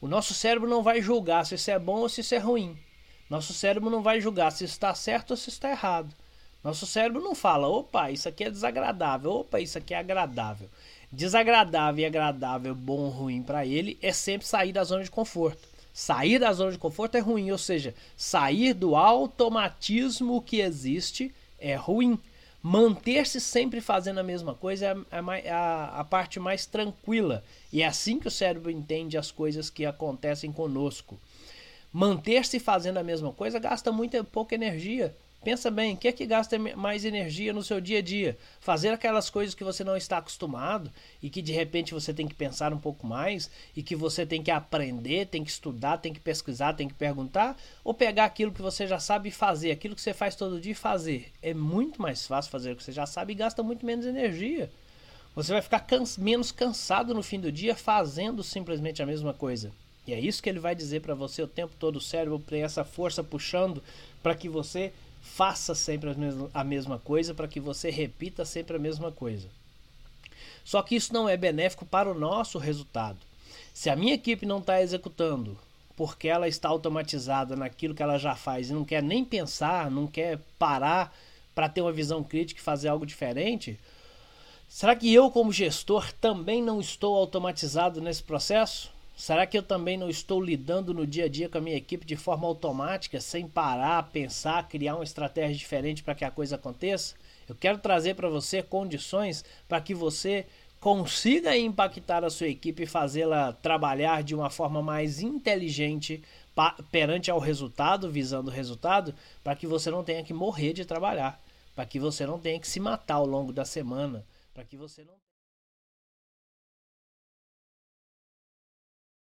O nosso cérebro não vai julgar se isso é bom ou se isso é ruim. Nosso cérebro não vai julgar se está certo ou se está errado. Nosso cérebro não fala, opa, isso aqui é desagradável, opa, isso aqui é agradável. Desagradável e agradável, bom ou ruim para ele é sempre sair da zona de conforto. Sair da zona de conforto é ruim, ou seja, sair do automatismo que existe é ruim. Manter-se sempre fazendo a mesma coisa é a, é a, a, parte mais tranquila. E é assim que o cérebro entende as coisas que acontecem conosco. Manter-se fazendo a mesma coisa gasta muito pouca energia. Pensa bem, o que é que gasta mais energia no seu dia a dia? Fazer aquelas coisas que você não está acostumado e que de repente você tem que pensar um pouco mais e que você tem que aprender, tem que estudar, tem que pesquisar, tem que perguntar? Ou pegar aquilo que você já sabe fazer, aquilo que você faz todo dia e fazer? É muito mais fácil fazer o que você já sabe e gasta muito menos energia. Você vai ficar menos cansado no fim do dia fazendo simplesmente a mesma coisa. E é isso que ele vai dizer para você o tempo todo, o cérebro tem essa força puxando para que você faça sempre a mesma coisa, para que você repita sempre a mesma coisa. Só que isso não é benéfico para o nosso resultado. Se a minha equipe não está executando porque ela está automatizada naquilo que ela já faz e não quer nem pensar, não quer parar para ter uma visão crítica e fazer algo diferente, será que eu, como gestor, também não estou automatizado nesse processo? Será que eu também não estou lidando no dia a dia com a minha equipe de forma automática, sem parar, pensar, criar uma estratégia diferente para que a coisa aconteça? Eu quero trazer para você condições para que você consiga impactar a sua equipe e fazê-la trabalhar de uma forma mais inteligente perante ao resultado, visando o resultado, para que você não tenha que morrer de trabalhar, para que você não tenha que se matar ao longo da semana, para que você não